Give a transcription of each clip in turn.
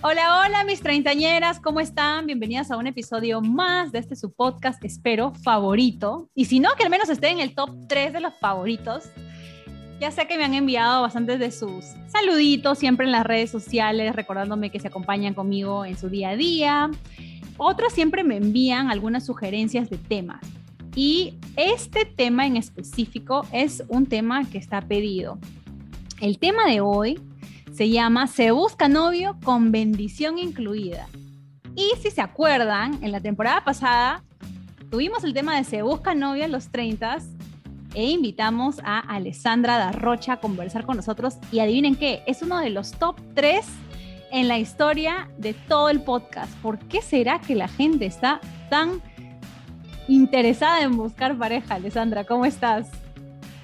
Hola, hola mis treintañeras, ¿cómo están? Bienvenidas a un episodio más de este su podcast, espero, favorito. Y si no, que al menos esté en el top 3 de los favoritos. Ya sé que me han enviado bastantes de sus saluditos siempre en las redes sociales, recordándome que se acompañan conmigo en su día a día. Otros siempre me envían algunas sugerencias de temas. Y este tema en específico es un tema que está pedido. El tema de hoy se llama Se busca novio con bendición incluida. Y si se acuerdan, en la temporada pasada tuvimos el tema de Se busca novio en los 30 e invitamos a Alessandra Darrocha a conversar con nosotros y adivinen qué, es uno de los top 3 en la historia de todo el podcast. ¿Por qué será que la gente está tan interesada en buscar pareja? Alessandra, ¿cómo estás?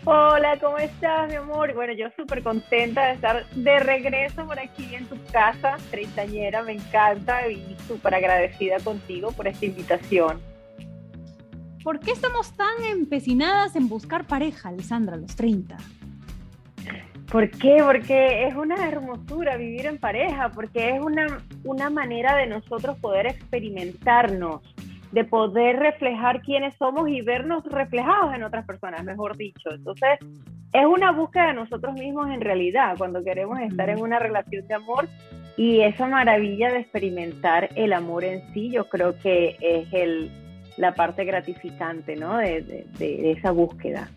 Hola, ¿cómo estás, mi amor? Bueno, yo súper contenta de estar de regreso por aquí en tu casa, treintañera, me encanta y súper agradecida contigo por esta invitación. ¿Por qué estamos tan empecinadas en buscar pareja, Alessandra, a los 30? ¿Por qué? Porque es una hermosura vivir en pareja, porque es una, una manera de nosotros poder experimentarnos de poder reflejar quiénes somos y vernos reflejados en otras personas, mejor dicho. Entonces, es una búsqueda de nosotros mismos en realidad, cuando queremos estar en una relación de amor y esa maravilla de experimentar el amor en sí, yo creo que es el, la parte gratificante, ¿no? De, esa búsqueda.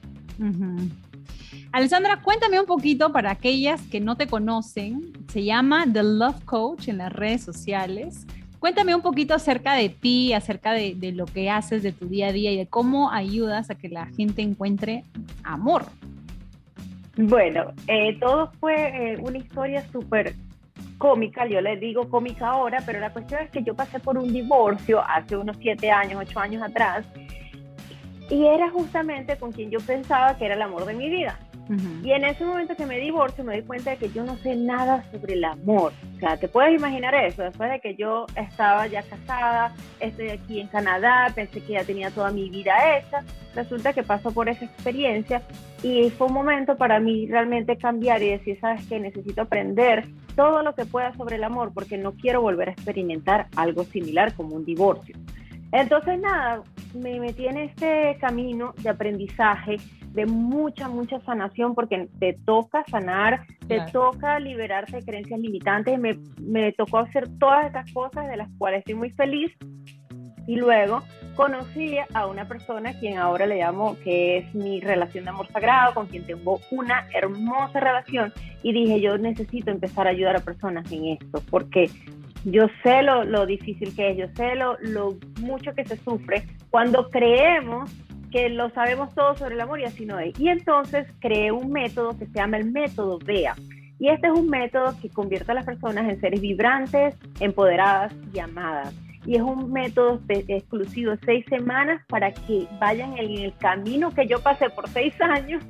Alessandra, cuéntame un poquito para aquellas que no te conocen. Se llama The Love Coach en las redes sociales. Cuéntame un poquito acerca de ti, acerca de, lo que haces de tu día a día y de cómo ayudas a que la gente encuentre amor. Bueno, eh, todo fue eh, una historia súper cómica, yo le digo cómica ahora, pero la cuestión es que yo pasé por un divorcio hace unos siete años, ocho años atrás, y era justamente con quien yo pensaba que era el amor de mi vida. Y en ese momento que me divorcio me di cuenta de que yo no sé nada sobre el amor. O sea, te puedes imaginar eso, después de que yo estaba ya casada, estoy aquí en Canadá, pensé que ya tenía toda mi vida hecha, resulta que paso por esa experiencia y fue un momento para mí realmente cambiar y decir, sabes que necesito aprender todo lo que pueda sobre el amor porque no quiero volver a experimentar algo similar como un divorcio. Entonces, nada, me metí en este camino de aprendizaje, de mucha, mucha sanación, porque te toca sanar, te toca liberarte de creencias limitantes. Me, me tocó hacer todas estas cosas de las cuales estoy muy feliz. Y luego conocí a una persona quien ahora le llamo que es mi relación de amor sagrado, con quien tengo una hermosa relación. Y dije, yo necesito empezar a ayudar a personas en esto, porque yo sé lo, lo difícil que es, yo sé lo, lo mucho que se sufre cuando creemos que lo sabemos todo sobre el amor y así no es. Y entonces creé un método que se llama el método VEA. Y este es un método que convierte a las personas en seres vibrantes, empoderadas y amadas. Y es un método exclusivo seis semanas para que vayan en el camino que yo pasé por seis años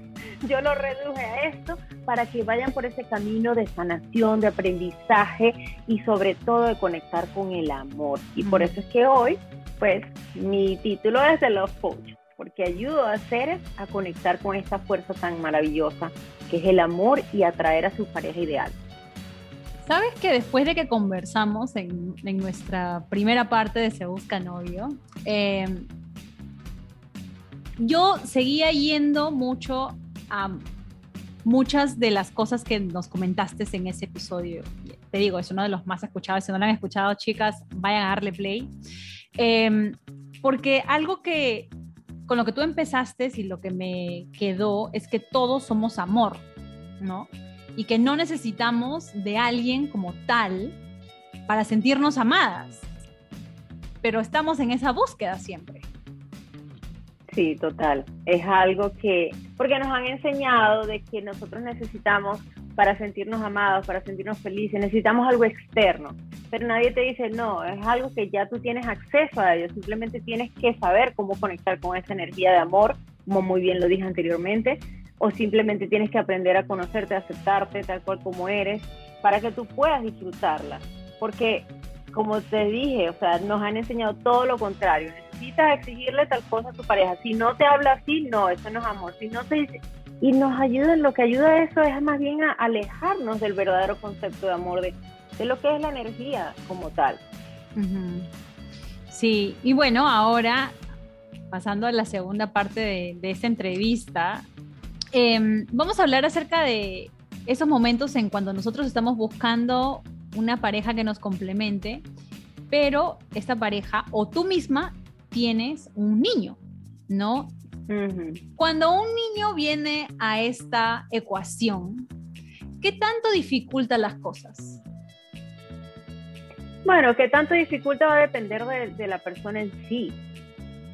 yo lo reduje a esto para que vayan por ese camino de sanación, de aprendizaje y sobre todo de conectar con el amor. Y por eso es que hoy, pues, mi título es The Love Coach, porque ayudo a seres a conectar con esta fuerza tan maravillosa que es el amor y atraer a su pareja ideal. ¿Sabes que después de que conversamos en, nuestra primera parte de Se Busca Novio, em, yo seguía yendo mucho muchas de las cosas que nos comentaste en ese episodio. Te digo, es uno de los más escuchados. Si no lo han escuchado, chicas, vayan a darle play. Em, porque algo que con lo que tú empezaste y lo que me quedó es que todos somos amor, ¿no? Y que no necesitamos de alguien como tal para sentirnos amadas. pero estamos en esa búsqueda siempre. Sí, total. Es algo que, porque nos han enseñado de que nosotros necesitamos para sentirnos amados, para sentirnos felices, necesitamos algo externo, pero nadie te dice, no, es algo que ya tú tienes acceso a ello, simplemente tienes que saber cómo conectar con esa energía de amor, como muy bien lo dije anteriormente, o simplemente tienes que aprender a conocerte, a aceptarte tal cual como eres, para que tú puedas disfrutarla, porque como te dije, o sea, nos han enseñado todo lo contrario, necesitas exigirle tal cosa a tu pareja, si no te habla así, no, eso no es amor, si no te dice, y nos ayuda, lo que ayuda a eso es más bien a alejarnos del verdadero concepto de amor, de, lo que es la energía como tal. Sí, y bueno, ahora pasando a la segunda parte de, de esta entrevista, em, vamos a hablar acerca de esos momentos en cuando nosotros estamos buscando una pareja que nos complemente, pero esta pareja o tú misma tienes un niño, ¿no? Cuando un niño viene a esta ecuación, ¿qué tanto dificulta las cosas? Bueno, ¿qué tanto dificulta va a depender de, la persona en sí,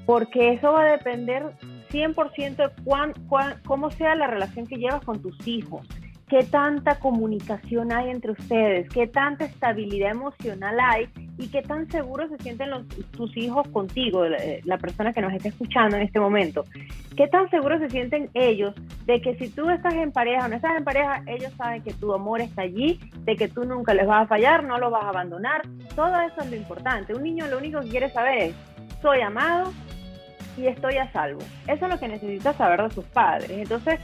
porque eso va a depender 100% de cómo sea la relación que llevas con tus hijos. Qué tanta comunicación hay entre ustedes, qué tanta estabilidad emocional hay y qué tan seguros se sienten los, tus hijos contigo, la, persona que nos está escuchando en este momento. ¿Qué tan seguros se sienten ellos de que si tú estás en pareja o no estás en pareja, ellos saben que tu amor está allí, de que tú nunca les vas a fallar, no los vas a abandonar? Todo eso es lo importante. Un niño lo único que quiere saber es, soy amado y estoy a salvo. Eso es lo que necesita saber de sus padres. Entonces,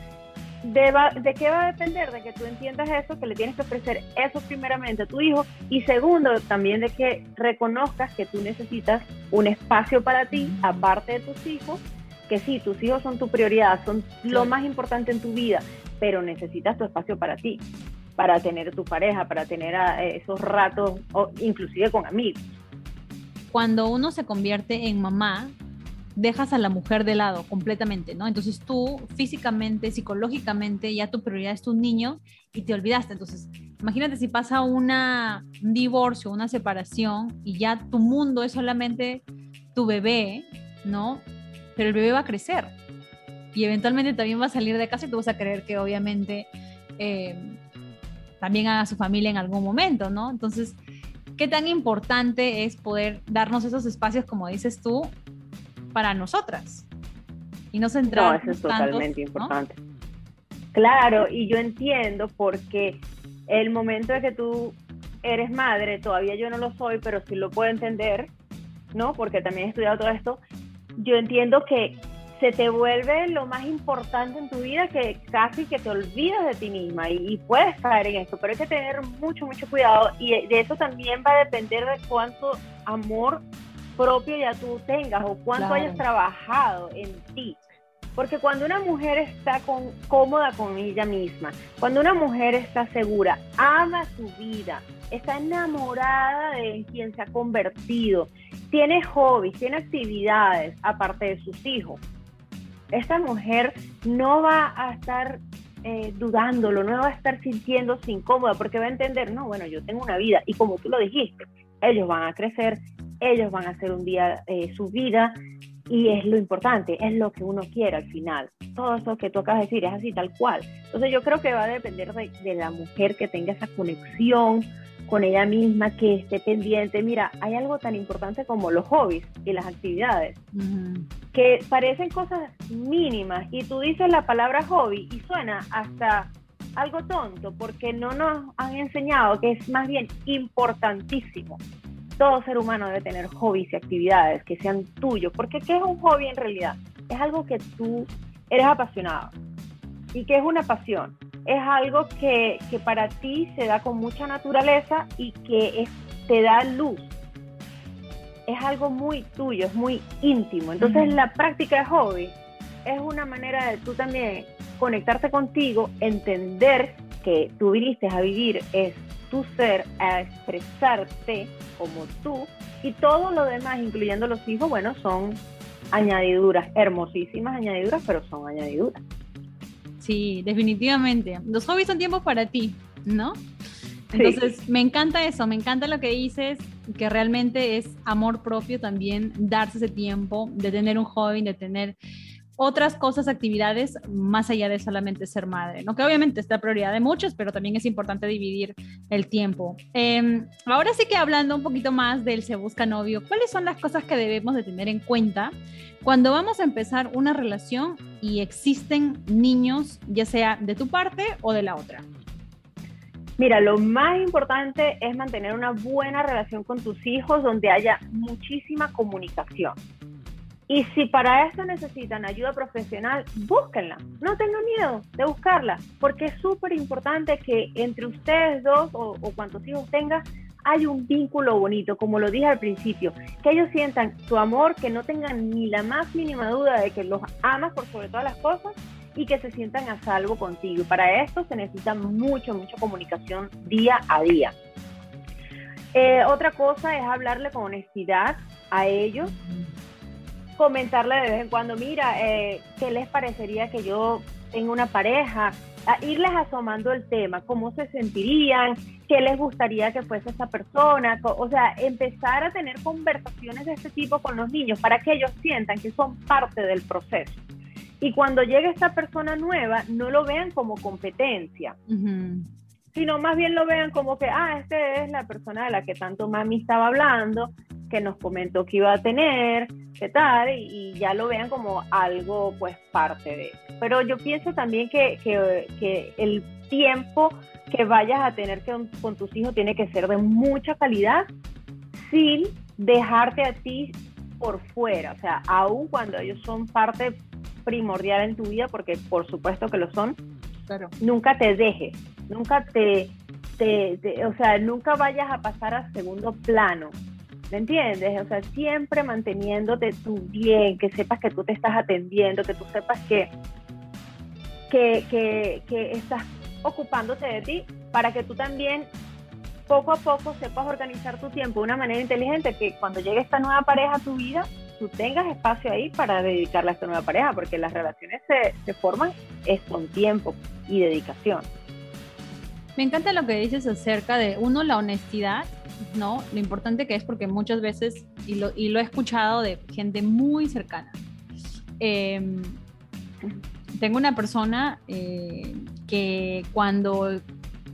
de, qué va a depender? De que tú entiendas eso, que le tienes que ofrecer eso primeramente a tu hijo y segundo, también de que reconozcas que tú necesitas un espacio para ti, aparte de tus hijos, que sí, tus hijos son tu prioridad, son lo más importante en tu vida, pero necesitas tu espacio para ti, para tener tu pareja, para tener eh, esos ratos, o inclusive con amigos. Cuando uno se convierte en mamá, dejas a la mujer de lado completamente, ¿no? Entonces tú físicamente, psicológicamente, ya tu prioridad es tu niño y te olvidaste. Entonces, imagínate si pasa una, un divorcio, una separación y ya tu mundo es solamente tu bebé, ¿no? Pero el bebé va a crecer y eventualmente también va a salir de casa y tú vas a creer que obviamente eh, también haga su familia en algún momento, ¿no? Entonces, ¿qué tan importante es poder darnos esos espacios, como dices tú, para nosotras y no centrar. No, eso es totalmente importante. Claro, y yo entiendo porque el momento de que tú eres madre, todavía yo no lo soy, pero sí lo puedo entender, ¿no? Porque también he estudiado todo esto. Yo entiendo que se te vuelve lo más importante en tu vida que casi que te olvidas de ti misma y, y, puedes caer en esto, pero hay que tener mucho, mucho cuidado y de eso también va a depender de cuánto amor propio ya tú tengas o cuánto hayas trabajado en ti. Porque cuando una mujer está con, cómoda con ella misma, cuando una mujer está segura, ama su vida, está enamorada de quien se ha convertido, tiene hobbies, tiene actividades aparte de sus hijos, esta mujer no va a estar eh, dudándolo, no va a estar sintiéndose incómoda porque va a entender, no, bueno, yo tengo una vida y como tú lo dijiste, ellos van a crecer, ellos van a hacer un día eh, su vida y es lo importante, es lo que uno quiere al final. Todo eso que tú acabas de decir es así tal cual. Entonces yo creo que va a depender de, la mujer que tenga esa conexión con ella misma, que esté pendiente. Mira, hay algo tan importante como los hobbies y las actividades, que parecen cosas mínimas y tú dices la palabra hobby y suena hasta algo tonto porque no nos han enseñado que es más bien importantísimo todo ser humano debe tener hobbies y actividades que sean tuyos, porque ¿qué es un hobby en realidad? Es algo que tú eres apasionado. ¿Y qué es una pasión? Es algo que, que para ti se da con mucha naturaleza y que te da luz. Es algo muy tuyo, es muy íntimo. Entonces la práctica de hobby es una manera de tú también conectarte contigo, entender que tú viniste a vivir es tu ser, a expresarte como tú y todo lo demás, incluyendo los hijos, bueno, son añadiduras, hermosísimas añadiduras, pero son añadiduras. Sí, definitivamente. Los hobbies son tiempos para ti, ¿no? Entonces, me encanta eso, me encanta lo que dices, que realmente es amor propio también darse ese tiempo de tener un hobby, de tener otras cosas, actividades, más allá de solamente ser madre, ¿no? Que obviamente es la prioridad de muchos, pero también es importante dividir el tiempo. Em, ahora sí que hablando un poquito más del se busca novio, ¿cuáles son las cosas que debemos de tener en cuenta cuando vamos a empezar una relación y existen niños, ya sea de tu parte o de la otra? Mira, lo más importante es mantener una buena relación con tus hijos donde haya muchísima comunicación. Y si para eso necesitan ayuda profesional, búsquenla. No tengan miedo de buscarla, porque es súper importante que entre ustedes dos o, cuantos hijos tengas, hay un vínculo bonito, como lo dije al principio, que ellos sientan tu amor, que no tengan ni la más mínima duda de que los amas por sobre todas las cosas y que se sientan a salvo contigo. Para esto se necesita mucho, mucha comunicación día a día. Eh, otra cosa es hablarle con honestidad a ellos comentarle de vez en cuando, mira, eh, ¿qué les parecería que yo tenga una pareja? A irles asomando el tema, cómo se sentirían, qué les gustaría que fuese esa persona, o sea, empezar a tener conversaciones de este tipo con los niños para que ellos sientan que son parte del proceso. Y cuando llegue esta persona nueva, no lo vean como competencia, sino más bien lo vean como que, ah, esta es la persona de la que tanto mami estaba hablando, que nos comentó que iba a tener, qué tal, y, ya lo vean como algo, pues, parte de eso. Pero yo pienso también que, que, el tiempo que vayas a tener que, con tus hijos tiene que ser de mucha calidad, sin dejarte a ti por fuera, o sea, aun cuando ellos son parte primordial en tu vida, porque por supuesto que lo son, nunca te dejes, nunca te, te, o sea, nunca vayas a pasar a segundo plano. ¿Me entiendes? O sea, siempre manteniéndote tú bien, que sepas que tú te estás atendiendo, que tú sepas que, que, que, estás ocupándote de ti para que tú también poco a poco sepas organizar tu tiempo de una manera inteligente, que cuando llegue esta nueva pareja a tu vida, tú tengas espacio ahí para dedicarle a esta nueva pareja, porque las relaciones se, se forman es con tiempo y dedicación. Me encanta lo que dices acerca de, uno, la honestidad ¿no? Lo importante que es porque muchas veces, y lo, y lo he escuchado de gente muy cercana, em, tengo una persona eh, que cuando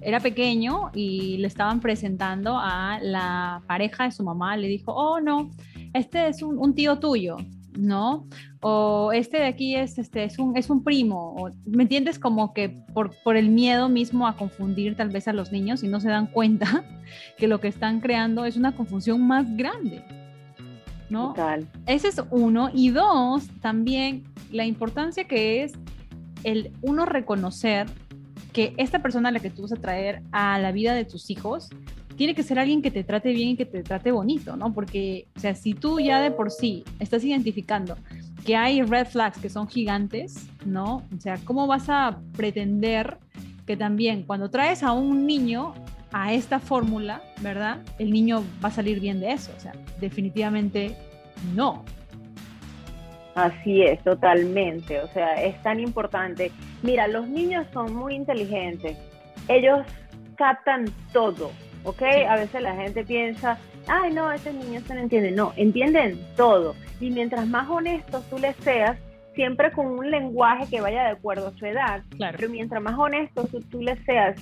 era pequeño y le estaban presentando a la pareja de su mamá, le dijo, oh no, este es un tío tuyo. ¿No? O este de aquí es, este, es, un, es un primo, ¿me entiendes? Como que por, por el miedo mismo a confundir tal vez a los niños y no se dan cuenta que lo que están creando es una confusión más grande, ¿no? Ese es uno. Y dos, también la importancia que es el uno reconocer que esta persona a la que tú vas a traer a la vida de tus hijos tiene que ser alguien que te trate bien y que te trate bonito, ¿no? Porque, o sea, si tú ya de por sí estás identificando que hay red flags que son gigantes, ¿no? O sea, ¿cómo vas a pretender que también cuando traes a un niño a esta fórmula, ¿verdad? El niño va a salir bien de eso, o sea, definitivamente no. Así es, totalmente, o sea, es tan importante. Mira, los niños son muy inteligentes, ellos captan todo, ¿ok? A veces la gente piensa, ay, no, ese niño se no entiende. No, entienden todo. Y mientras más honestos tú les seas, siempre con un lenguaje que vaya de acuerdo a su edad, claro. pero mientras más honestos tú, tú les seas,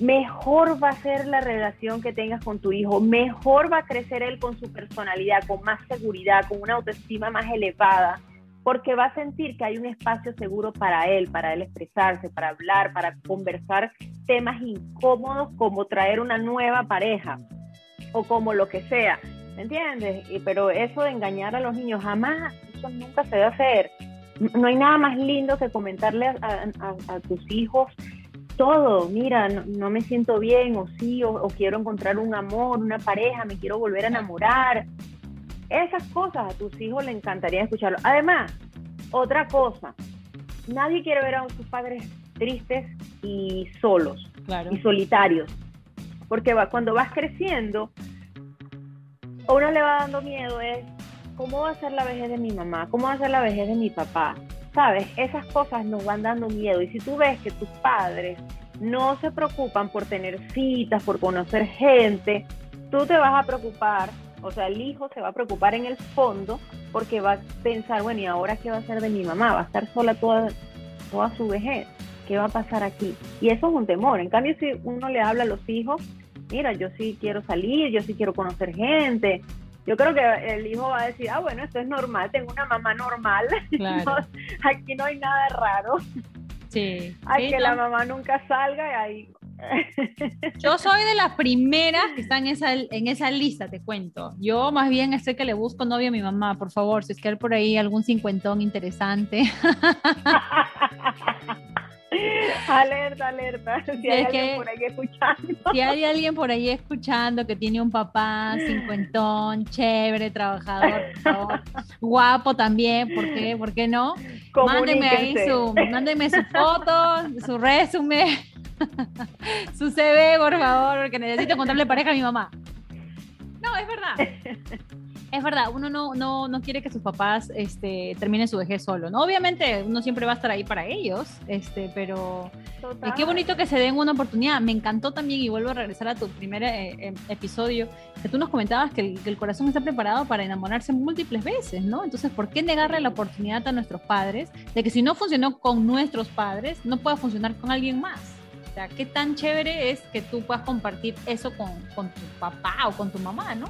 mejor va a ser la relación que tengas con tu hijo, mejor va a crecer él con su personalidad, con más seguridad, con una autoestima más elevada porque va a sentir que hay un espacio seguro para él, para él expresarse, para hablar, para conversar temas incómodos como traer una nueva pareja o como lo que sea, ¿me entiendes? pero eso de engañar a los niños, jamás, eso nunca se debe hacer. No hay nada más lindo que comentarle a, tus hijos todo, mira, no, me siento bien o sí, o quiero encontrar un amor, una pareja, me quiero volver a enamorar, esas cosas a tus hijos le encantaría escucharlo. Además, otra cosa, nadie quiere ver a sus padres tristes y solos y solitarios. Porque va, cuando vas creciendo, a uno le va dando miedo es, ¿cómo va a ser la vejez de mi mamá? ¿Cómo va a ser la vejez de mi papá? ¿Sabes? Esas cosas nos van dando miedo. Y si tú ves que tus padres no se preocupan por tener citas, por conocer gente, tú te vas a preocupar, o sea, el hijo se va a preocupar en el fondo porque va a pensar, bueno, ¿y ahora qué va a hacer de mi mamá? Va a estar sola toda, toda su vejez. ¿Qué va a pasar aquí? Y eso es un temor. En cambio, si uno le habla a los hijos, mira, yo sí quiero salir, yo sí quiero conocer gente, yo creo que el hijo va a decir, ah, bueno, esto es normal, tengo una mamá normal, aquí no hay nada raro. Sí. Hay que la mamá nunca salga y ahí... Yo soy de las primeras que están en esa, en esa lista, te cuento. Yo más bien sé que le busco novio a mi mamá, por favor, si es que hay por ahí algún cincuentón interesante. alerta, alerta. Si hay alguien por ahí escuchando. Si hay alguien por ahí escuchando que tiene un papá cincuentón, chévere, trabajador, guapo también, ¿por qué? ¿Por qué no? Mándenme ahí su, mándenme su foto, su resumen, su CV, por favor, porque necesito encontrarle pareja a mi mamá. No, es verdad. Es verdad, uno no, no, no quiere que sus papás este, terminen su vejez solo, ¿no? Obviamente uno siempre va a estar ahí para ellos, este, pero eh, qué bonito que se den una oportunidad. Me encantó también, y vuelvo a regresar a tu primer eh, em, episodio, que tú nos comentabas que el, que el, corazón está preparado para enamorarse múltiples veces, ¿no? Entonces, ¿por qué negarle la oportunidad a nuestros padres de que si no funcionó con nuestros padres, no pueda funcionar con alguien más? O sea, qué tan chévere es que tú puedas compartir eso con, con tu papá o con tu mamá, ¿no?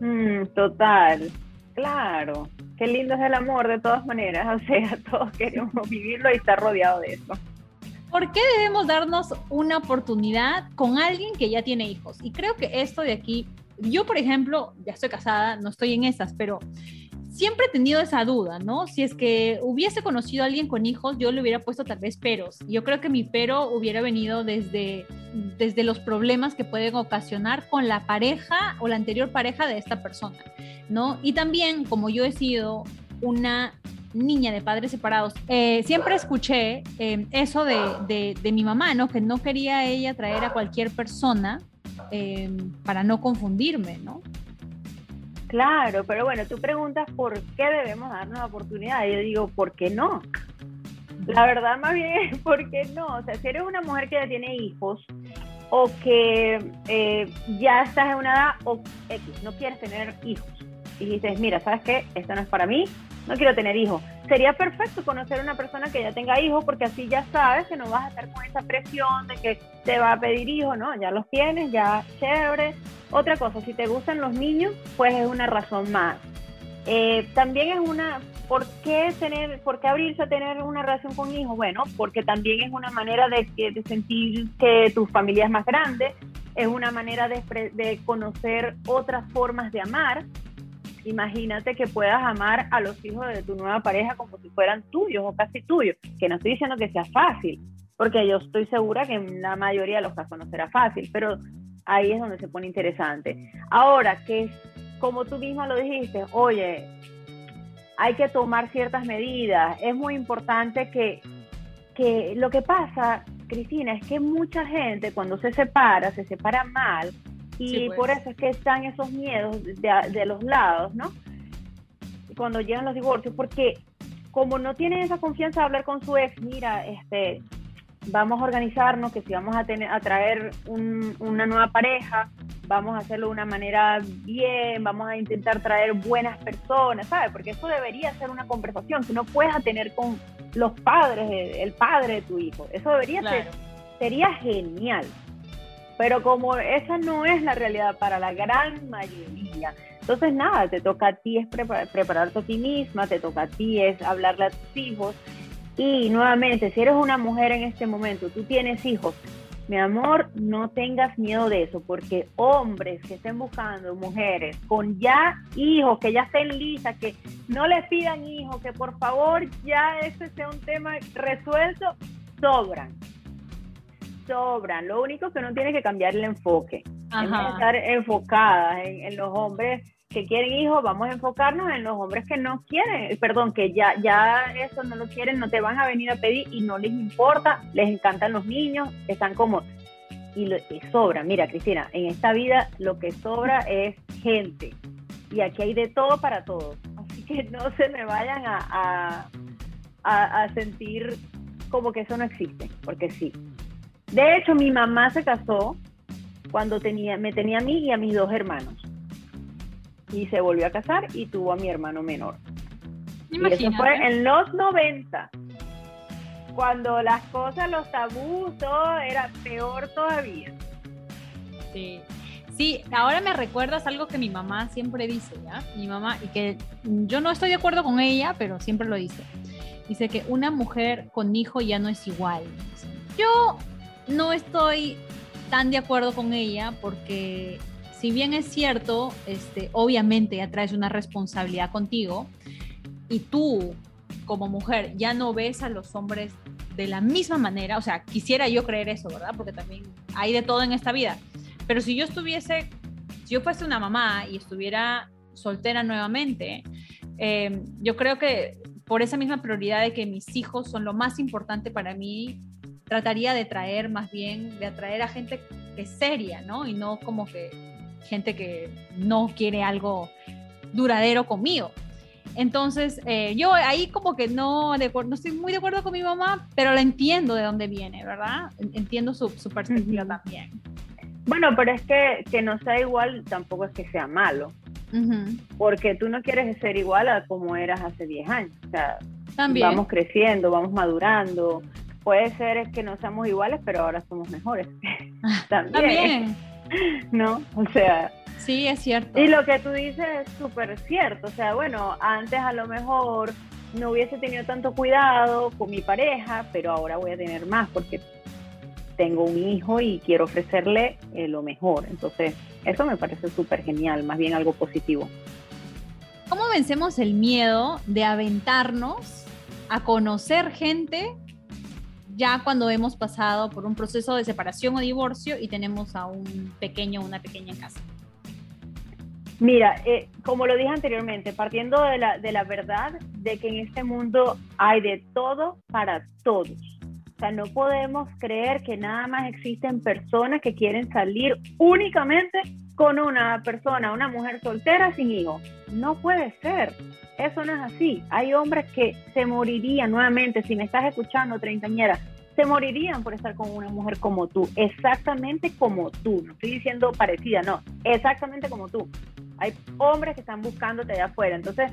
Mm, total, claro. Qué lindo es el amor de todas maneras. O sea, todos queremos vivirlo y estar rodeado de eso. ¿Por qué debemos darnos una oportunidad con alguien que ya tiene hijos? Y creo que esto de aquí, yo por ejemplo, ya estoy casada, no estoy en esas, pero siempre he tenido esa duda, ¿no? Si es que hubiese conocido a alguien con hijos, yo le hubiera puesto tal vez peros. Yo creo que mi pero hubiera venido desde, desde los problemas que pueden ocasionar con la pareja o la anterior pareja de esta persona, ¿no? Y también, como yo he sido una niña de padres separados, eh, siempre escuché eh, eso de, de, mi mamá, ¿no? Que no quería ella traer a cualquier persona eh, para no confundirme, ¿no? Claro, pero bueno, tú preguntas por qué debemos darnos la oportunidad. Yo digo, ¿por qué no? La verdad, más bien ¿por qué no? O sea, si eres una mujer que ya tiene hijos o que eh, ya estás en una edad o X, no quieres tener hijos y dices, mira, ¿sabes qué? Esto no es para mí, no quiero tener hijos. Sería perfecto conocer a una persona que ya tenga hijos porque así ya sabes que no vas a estar con esa presión de que te va a pedir hijos, ¿no? Ya los tienes, ya chévere. Otra cosa, si te gustan los niños, pues es una razón más. Eh, también es una, ¿por qué, tener, ¿por qué abrirse a tener una relación con hijos? Bueno, porque también es una manera de, de sentir que tu familia es más grande, es una manera de, de conocer otras formas de amar imagínate que puedas amar a los hijos de tu nueva pareja como si fueran tuyos o casi tuyos, que no estoy diciendo que sea fácil, porque yo estoy segura que en la mayoría de los casos no será fácil, pero ahí es donde se pone interesante. Ahora, que como tú misma lo dijiste, oye, hay que tomar ciertas medidas, es muy importante que, que lo que pasa, Cristina, es que mucha gente cuando se separa, se separa mal, y pues. por eso es que están esos miedos de, los lados, ¿no? Cuando llegan los divorcios, porque como no tienen esa confianza de hablar con su ex, mira, este, vamos a organizarnos, que si vamos a, tener, a traer una nueva pareja, vamos a hacerlo de una manera bien, vamos a intentar traer buenas personas, ¿sabes? Porque eso debería ser una conversación que no puedes tener con los padres, el padre de tu hijo. Eso debería ser, sería genial. Pero como esa no es la realidad para la gran mayoría, entonces nada, te toca a ti es prepararte a ti misma, te toca a ti es hablarle a tus hijos. Y nuevamente, si eres una mujer en este momento, tú tienes hijos, mi amor, no tengas miedo de eso, porque hombres que estén buscando mujeres con ya hijos, que ya estén listas, que no les pidan hijos, que por favor ya ese sea un tema resuelto, sobran sobran. Lo único que uno tiene que cambiar el enfoque. estar enfocadas en, los hombres que quieren hijos, vamos a enfocarnos en los hombres que no quieren, perdón, que ya, ya eso no lo quieren, no te van a venir a pedir y no les importa, les encantan los niños, están como... Y, lo, sobra, mira Cristina, en esta vida lo que sobra es gente. Y aquí hay de todo para todos, así que no se me vayan a, a, a sentir como que eso no existe, porque sí, de hecho, mi mamá se casó cuando tenía, me tenía a mí y a mis dos hermanos. Y se volvió a casar y tuvo a mi hermano menor. Y eso fue en los 90. Cuando las cosas, los tabús, todo era peor todavía. Sí. Sí, ahora me recuerdas algo que mi mamá siempre dice, ¿ya? Mi mamá, y que yo no estoy de acuerdo con ella, pero siempre lo dice. Dice que una mujer con hijo ya no es igual. Yo no estoy tan de acuerdo con ella porque si bien es cierto, este, obviamente ya traes una responsabilidad contigo y tú como mujer ya no ves a los hombres de la misma manera, o sea, quisiera yo creer eso, ¿verdad? Porque también hay de todo en esta vida. Pero si yo estuviese, si yo fuese una mamá y estuviera soltera nuevamente, eh, yo creo que por esa misma prioridad de que mis hijos son lo más importante para mí, trataría de traer más bien, de atraer a gente que es seria, ¿no? Y no como que gente que no quiere algo duradero conmigo. Entonces, eh, yo ahí como que no, no estoy muy de acuerdo con mi mamá, pero la entiendo de dónde viene, ¿verdad? Entiendo su, su perspectiva también. Bueno, pero es que que no sea igual tampoco es que sea malo. Porque tú no quieres ser igual a como eras hace 10 años. O sea, También. vamos creciendo, vamos madurando, puede ser que no seamos iguales, pero ahora somos mejores. También. ¿No? O sea. Sí, es cierto. Y lo que tú dices es súper cierto. O sea, bueno, antes a lo mejor no hubiese tenido tanto cuidado con mi pareja, pero ahora voy a tener más porque tengo un hijo y quiero ofrecerle eh, lo mejor. Entonces, eso me parece súper genial, más bien algo positivo. ¿Cómo vencemos el miedo de aventarnos a conocer gente ya cuando hemos pasado por un proceso de separación o divorcio y tenemos a un pequeño o una pequeña casa? Mira, eh, como lo dije anteriormente, partiendo de la, de la verdad de que en este mundo hay de todo para todos. O sea, no podemos creer que nada más existen personas que quieren salir únicamente con una persona, una mujer soltera sin hijos. No puede ser. Eso no es así. Hay hombres que se morirían nuevamente, si me estás escuchando, treintañera, se morirían por estar con una mujer como tú, exactamente como tú. No estoy diciendo parecida, no, exactamente como tú. Hay hombres que están buscándote de afuera. Entonces,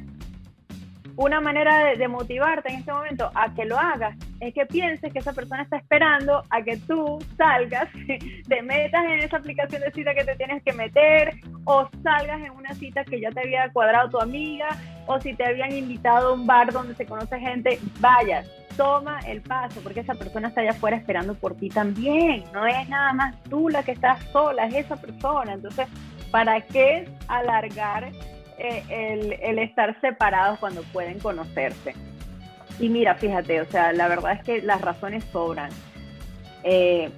una manera de, motivarte en este momento a que lo hagas es que pienses que esa persona está esperando a que tú salgas, te metas en esa aplicación de cita que te tienes que meter o salgas en una cita que ya te había cuadrado tu amiga o si te habían invitado a un bar donde se conoce gente, vayas, toma el paso porque esa persona está allá afuera esperando por ti también. No es nada más tú la que estás sola, es esa persona. Entonces, ¿para qué alargar eh, el, estar separados cuando pueden conocerse. Y mira, fíjate, o sea, la verdad es que las razones sobran. Eh,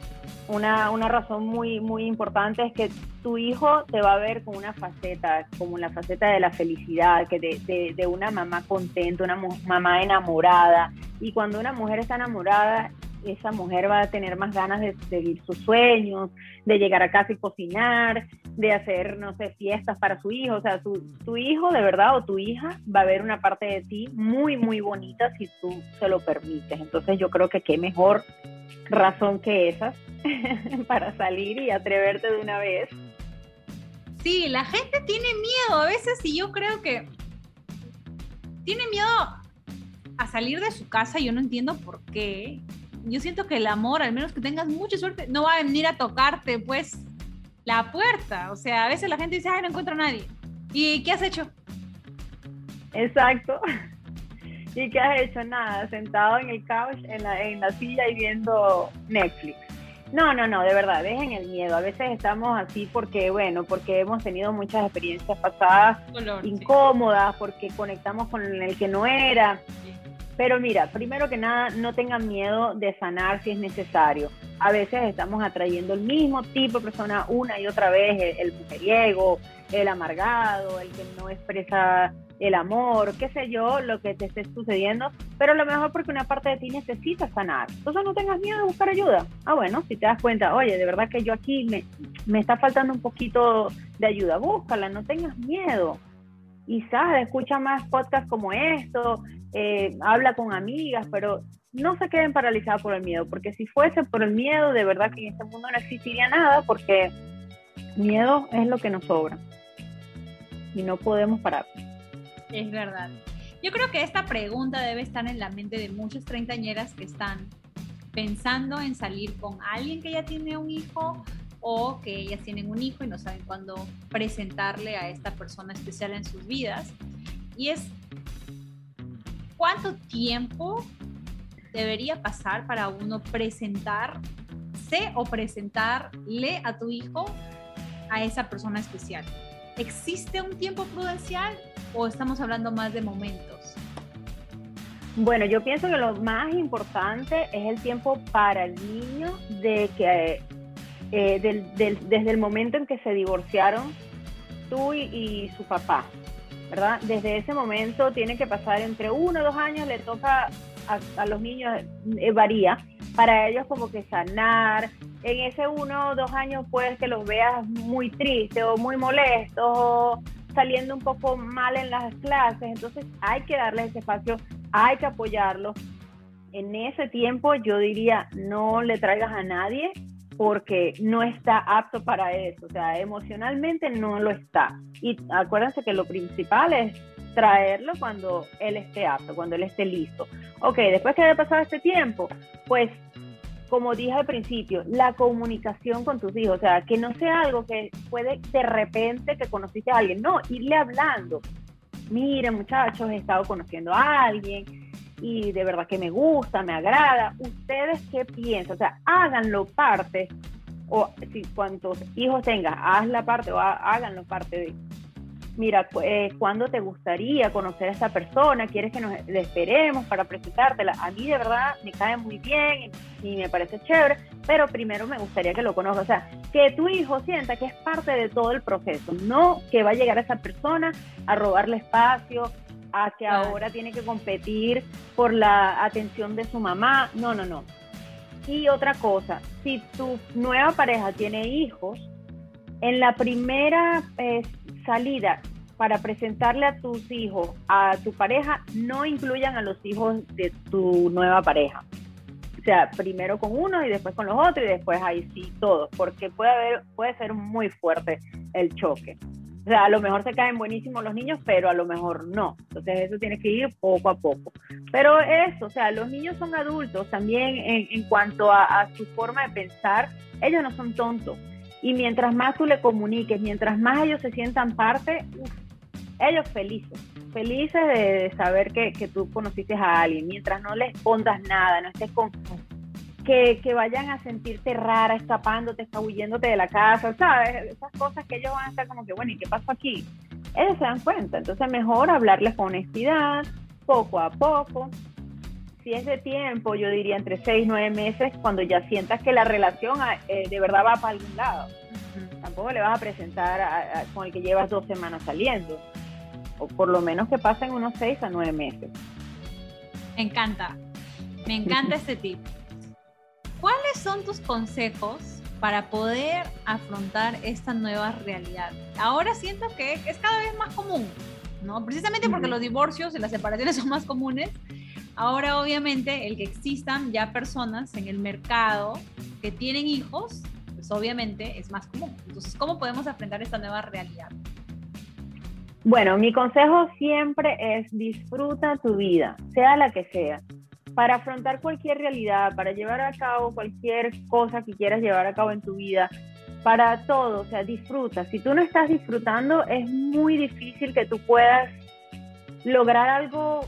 una, una, razón muy, muy importante es que tu hijo te va a ver con una faceta, como la faceta de la felicidad, que de, de una mamá contenta, una mamá enamorada. Y cuando una mujer está enamorada, esa mujer va a tener más ganas de seguir sus sueños, de llegar a casa y cocinar, de hacer, no sé, fiestas para su hijo. O sea, tu, hijo de verdad o tu hija va a ver una parte de ti muy, muy bonita si tú se lo permites. Entonces yo creo que qué mejor razón que esa para salir y atreverte de una vez. Sí, la gente tiene miedo a veces y yo creo que tiene miedo a salir de su casa yo no entiendo por qué yo siento que el amor, al menos que tengas mucha suerte, no va a venir a tocarte, pues, la puerta. O sea, a veces la gente dice, ay, no encuentro a nadie. ¿Y qué has hecho? Exacto. ¿Y qué has hecho? Nada, sentado en el couch, en la, en la silla y viendo Netflix. No, no, no, de verdad, dejen el miedo. A veces estamos así porque, bueno, porque hemos tenido muchas experiencias pasadas incómodas, porque conectamos con el que no era. Pero mira, primero que nada, no tengan miedo de sanar si es necesario. A veces estamos atrayendo el mismo tipo de persona una y otra vez, el, mujeriego, el amargado, el que no expresa el amor, qué sé yo, lo que te esté sucediendo, pero a lo mejor porque una parte de ti necesita sanar. Entonces no tengas miedo de buscar ayuda. Ah, bueno, si te das cuenta, oye, de verdad que yo aquí me, me está faltando un poquito de ayuda, búscala, no tengas miedo. Y sabes, escucha más podcasts como esto, eh, habla con amigas, pero no se queden paralizadas por el miedo, porque si fuese por el miedo, de verdad que en este mundo no existiría nada, porque miedo es lo que nos sobra y no podemos parar. Es verdad. Yo creo que esta pregunta debe estar en la mente de muchas treintañeras que están pensando en salir con alguien que ya tiene un hijo o que ellas tienen un hijo y no saben cuándo presentarle a esta persona especial en sus vidas. Y es cuánto tiempo debería pasar para uno presentarse o presentarle a tu hijo a esa persona especial. ¿Existe un tiempo prudencial o estamos hablando más de momentos? Bueno, yo pienso que lo más importante es el tiempo para el niño de que eh, desde el momento en que se divorciaron tú y, su papá, ¿verdad? Desde ese momento tiene que pasar entre uno o dos años, le toca a, los niños, eh, varía, para ellos como que sanar. En ese uno o dos años puedes que los veas muy tristes o muy molestos o saliendo un poco mal en las clases, entonces hay que darles ese espacio, hay que apoyarlos. En ese tiempo yo diría, no le traigas a nadie porque no está apto para eso, o sea, emocionalmente no lo está. Y acuérdense que lo principal es traerlo cuando él esté apto, cuando él esté listo. Ok, después que haya pasado este tiempo, pues como dije al principio, la comunicación con tus hijos, o sea, que no sea algo que puede de repente que conociste a alguien, no, irle hablando. Mire, muchachos, he estado conociendo a alguien y de verdad que me gusta, me agrada. ¿Ustedes qué piensan? O sea, háganlo parte, o si cuantos hijos tengas, hazla parte o háganlo parte de mira, eh, ¿cuándo te gustaría conocer a esta persona? ¿Quieres que nos esperemos para presentártela? A mí de verdad me cae muy bien y me parece chévere, pero primero me gustaría que lo conozca. O sea, que tu hijo sienta que es parte de todo el proceso, no que va a llegar esa persona a robarle espacio, a que ahora tiene que competir por la atención de su mamá. No, no, no. Y otra cosa, si tu nueva pareja tiene hijos, en la primera eh, salida para presentarle a tus hijos, a tu pareja, no incluyan a los hijos de tu nueva pareja. O sea, primero con uno y después con los otros y después ahí sí todos, porque puede haber, puede ser muy fuerte el choque. O sea, a lo mejor se caen buenísimos los niños, pero a lo mejor no. Entonces eso tiene que ir poco a poco. Pero eso, o sea, los niños son adultos también en, cuanto a, su forma de pensar, ellos no son tontos y mientras más tú le comuniques, mientras más ellos se sientan parte, ellos felices, felices de, saber que, que, tú conociste a alguien, mientras no les pongas nada, no estés con... Que, que vayan a sentirte rara, escapándote, escabulléndote de la casa, ¿sabes? Esas cosas que ellos van a estar como que, bueno, ¿y qué pasó aquí? Ellos se dan cuenta, entonces mejor hablarles con honestidad, poco a poco, si es de tiempo, yo diría entre seis, nueve meses, cuando ya sientas que la relación ah, eh, de verdad va para algún lado. Tampoco le vas a presentar con el que llevas dos semanas saliendo. O por lo menos que pasen unos seis a nueve meses. Me encanta. Me encanta este tip. ¿Cuáles son tus consejos para poder afrontar esta nueva realidad? Ahora siento que es cada vez más común, ¿no? Precisamente porque los divorcios y las separaciones son más comunes Ahora, obviamente, el que existan ya personas en el mercado que tienen hijos, pues obviamente es más común. Entonces, ¿cómo podemos enfrentar esta nueva realidad? Bueno, mi consejo siempre es disfruta tu vida, sea la que sea. Para afrontar cualquier realidad, para llevar a cabo cualquier cosa que quieras llevar a cabo en tu vida, para todo, o sea, disfruta. Si tú no estás disfrutando, es muy difícil que tú puedas lograr algo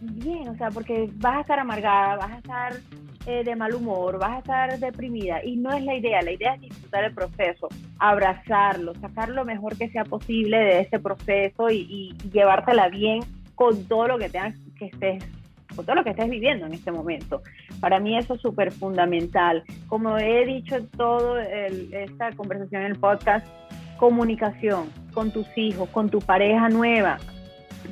bien, o sea, porque vas a estar amargada, vas a estar eh, de mal humor, vas a estar deprimida y no es la idea, la idea es disfrutar el proceso, abrazarlo, sacar lo mejor que sea posible de este proceso y, llevártela bien con todo lo que tengas que estés todo lo que estés viviendo en este momento. Para mí eso es súper fundamental. Como he dicho en toda esta conversación en el podcast, comunicación con tus hijos, con tu pareja nueva,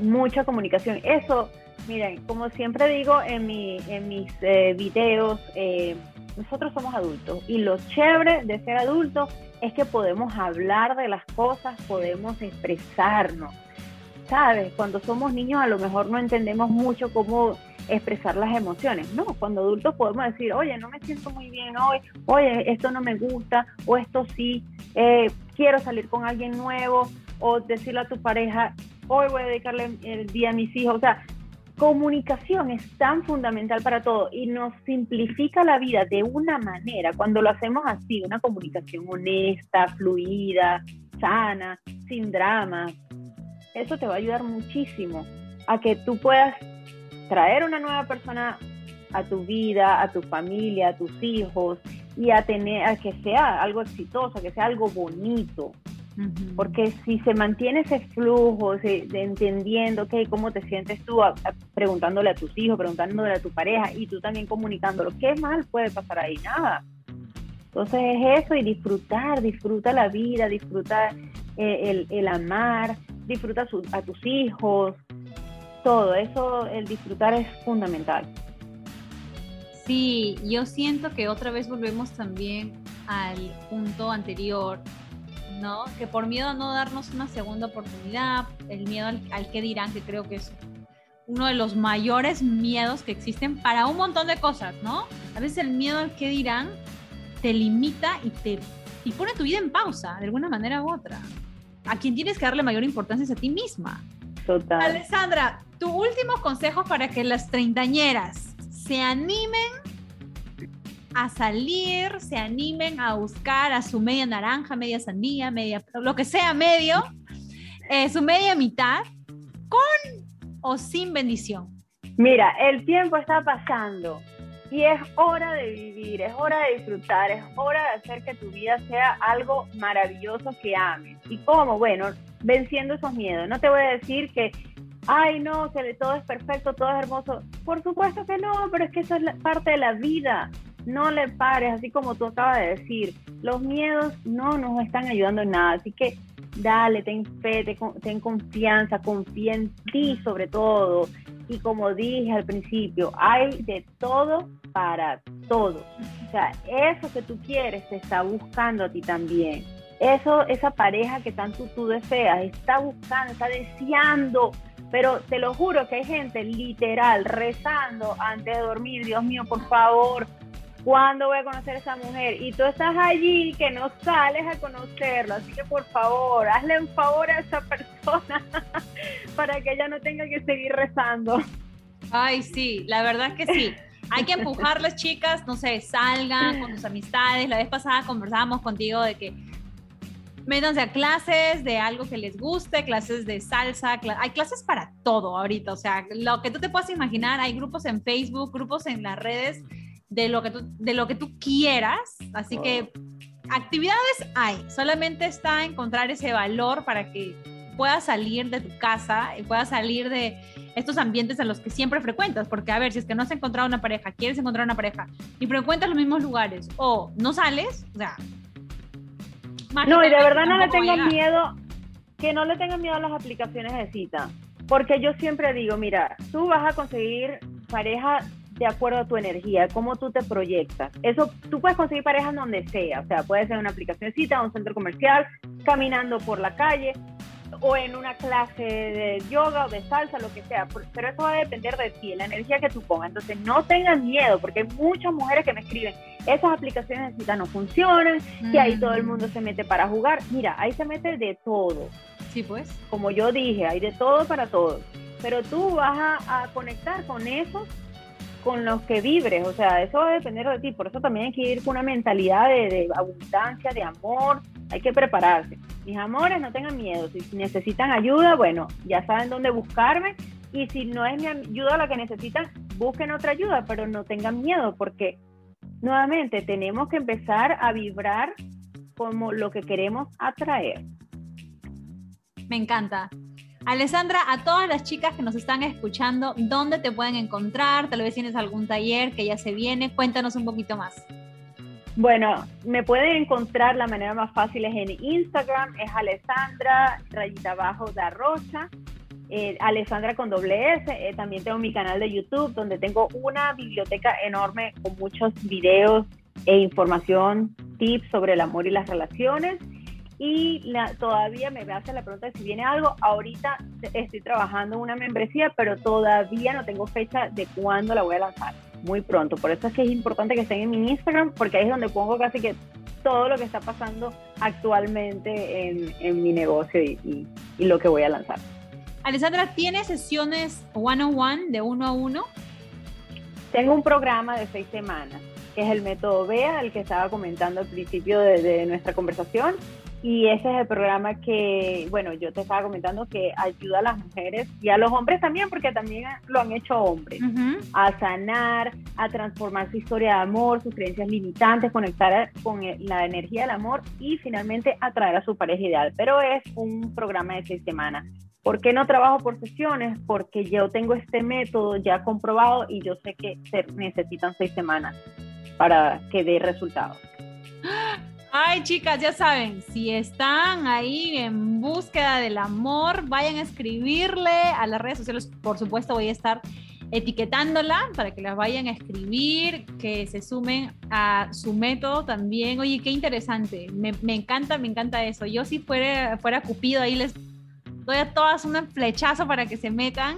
mucha comunicación. Eso Miren, como siempre digo en, mi, en mis eh, videos, eh, nosotros somos adultos y lo chévere de ser adultos es que podemos hablar de las cosas, podemos expresarnos. ¿Sabes? Cuando somos niños a lo mejor no entendemos mucho cómo expresar las emociones. No, cuando adultos podemos decir, oye, no me siento muy bien hoy, oye, esto no me gusta, o esto sí. Eh, quiero salir con alguien nuevo o decirle a tu pareja, hoy voy a dedicarle el día a mis hijos. O sea, comunicación es tan fundamental para todo y nos simplifica la vida de una manera cuando lo hacemos así, una comunicación honesta, fluida, sana, sin drama. Eso te va a ayudar muchísimo a que tú puedas traer una nueva persona a tu vida, a tu familia, a tus hijos y a tener a que sea algo exitoso, que sea algo bonito. Porque si se mantiene ese flujo de, entendiendo que cómo te sientes tú, preguntándole a tus hijos, preguntándole a tu pareja y tú también comunicándolo, ¿qué mal puede pasar ahí? Nada. Entonces es eso y disfrutar, disfruta la vida, disfruta eh, el, amar, disfruta a tus hijos, todo, eso, el disfrutar es fundamental. Sí, yo siento que otra vez volvemos también al punto anterior, ¿no? Que por miedo a no darnos una segunda oportunidad, el miedo al, al que dirán, que creo que es uno de los mayores miedos que existen para un montón de cosas, ¿no? A veces el miedo al que dirán te limita y te y pone tu vida en pausa, de alguna manera u otra. A quien tienes que darle mayor importancia es a ti misma. Total. Alessandra, tu último consejo para que las treintañeras se animen a salir, se animen a buscar a su media naranja, media sandía, media, lo que sea medio, eh, su media mitad, con o sin bendición. Mira, el tiempo está pasando y es hora de vivir, es hora de disfrutar, es hora de hacer que tu vida sea algo maravilloso que ames. ¿Y cómo? Bueno, venciendo esos miedos. No te voy a decir que ay no, que todo es perfecto, todo es hermoso. Por supuesto que no, pero es que eso es parte de la vida. No le pares, así como tú acabas de decir. Los miedos no nos están ayudando en nada. Así que dale, ten fe, ten confianza, confía en ti sobre todo. Y como dije al principio, hay de todo para todo. O sea, eso que tú quieres te está buscando a ti también. Eso, esa pareja que tanto tú deseas, está buscando, está deseando pero te lo juro que hay gente literal rezando antes de dormir, Dios mío, por favor, ¿cuándo voy a conocer a esa mujer? Y tú estás allí que no sales a conocerlo, así que por favor, hazle un favor a esa persona para que ella no tenga que seguir rezando. Ay, sí, la verdad que sí. Hay que empujarles, chicas, no sé, salgan con sus amistades. La vez pasada conversábamos contigo de que métanse a clases de algo que les guste, clases de salsa, hay clases para todo ahorita, o sea, lo que tú te puedas imaginar, hay grupos en Facebook, grupos en las redes de lo que tú, de lo que tú quieras, así que actividades hay, solamente está encontrar ese valor para que puedas salir de tu casa y puedas salir de estos ambientes en los que siempre frecuentas, porque a ver, si es que no has encontrado una pareja, quieres encontrar una pareja y frecuentas los mismos lugares o no sales, o sea, no, y de verdad no le tengo miedo, que no le tengan miedo a las aplicaciones de cita. Porque yo siempre digo, mira, tú vas a conseguir pareja de acuerdo a tu energía, cómo tú te proyectas. Eso, tú puedes conseguir pareja donde sea, o sea, puede ser una aplicación de cita, un centro comercial, caminando por la calle, o en una clase de yoga o de salsa, lo que sea, pero eso va a depender de ti, la energía que tú pongas. Entonces, no tengas miedo, porque hay muchas mujeres que me escriben, esas aplicaciones de cita no funcionan, que ahí todo el mm. mundo se mete para jugar. Mira, ahí se mete de todo. Sí, pues. Como yo dije, hay de todo para todos. Pero tú vas a, conectar con esos con los que vibres, o sea, eso va a depender de ti, por eso también hay que ir con una mentalidad de, de abundancia, de amor, hay que prepararse. Mis amores, no tengan miedo. Si necesitan ayuda, bueno, ya saben dónde buscarme. Y si no es mi ayuda la que necesitan, busquen otra ayuda, pero no tengan miedo porque nuevamente tenemos que empezar a vibrar como lo que queremos atraer. Me encanta. Alessandra, a todas las chicas que nos están escuchando, ¿dónde te pueden encontrar? Tal vez tienes algún taller que ya se viene. Cuéntanos un poquito más. Bueno, me pueden encontrar, la manera más fácil es en Instagram, es Alessandra, rayita abajo, da rocha, eh, Alessandra con doble S, eh, también tengo mi canal de YouTube donde tengo una biblioteca enorme con muchos videos e información, tips sobre el amor y las relaciones. Y la, todavía me hace la pregunta de si viene algo. Ahorita estoy trabajando una membresía, pero todavía no tengo fecha de cuándo la voy a lanzar muy pronto. Por eso es que es importante que estén en mi Instagram, porque ahí es donde pongo casi que todo lo que está pasando actualmente en, en mi negocio y, y, lo que voy a lanzar. Alessandra, ¿tiene sesiones one-on-one de uno a uno? Tengo un programa de seis semanas, que es el método BEA, el que estaba comentando al principio de, de nuestra conversación y ese es el programa que, bueno, yo te estaba comentando que ayuda a las mujeres y a los hombres también, porque también lo han hecho hombres, a sanar, a transformar su historia de amor, sus creencias limitantes, conectar con la energía del amor y finalmente atraer a su pareja ideal. Pero es un programa de seis semanas. ¿Por qué no trabajo por sesiones? Porque yo tengo este método ya comprobado y yo sé que se necesitan seis semanas para que dé resultados. Ay, chicas, ya saben, si están ahí en búsqueda del amor, vayan a escribirle a las redes sociales. Por supuesto, voy a estar etiquetándola para que las vayan a escribir, que se sumen a su método también. Oye, qué interesante. Me, encanta, me encanta eso. Yo si fuera, fuera Cupido, ahí les doy a todas un flechazo para que se metan.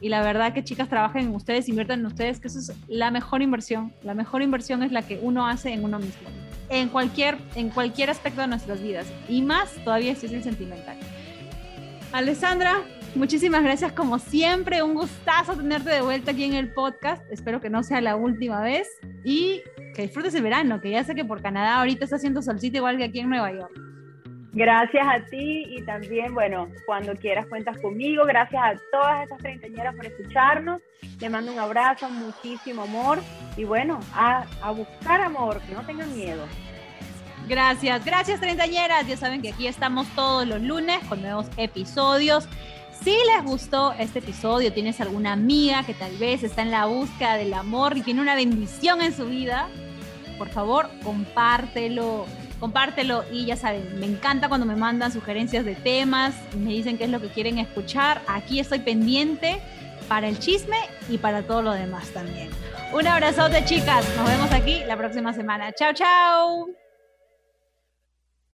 Y la verdad que chicas trabajen en ustedes, inviertan en ustedes, que eso es la mejor inversión. La mejor inversión es la que uno hace en uno mismo en cualquier, en cualquier aspecto de nuestras vidas y más todavía si es el sentimental. Alessandra, muchísimas gracias como siempre, un gustazo tenerte de vuelta aquí en el podcast, espero que no sea la última vez y que disfrutes el verano, que ya sé que por Canadá ahorita está haciendo solcito igual que aquí en Nueva York. Gracias a ti y también, bueno, cuando quieras cuentas conmigo. Gracias a todas estas treintañeras por escucharnos. Te mando un abrazo, muchísimo amor y bueno, a, a buscar amor, que no tengan miedo. Gracias, gracias treintañeras. Ya saben que aquí estamos todos los lunes con nuevos episodios. Si les gustó este episodio, tienes alguna amiga que tal vez está en la búsqueda del amor y tiene una bendición en su vida, por favor, compártelo compártelo y ya saben, me encanta cuando me mandan sugerencias de temas, me dicen qué es lo que quieren escuchar. Aquí estoy pendiente para el chisme y para todo lo demás también. Un abrazote chicas, nos vemos aquí la próxima semana. Chao, chao.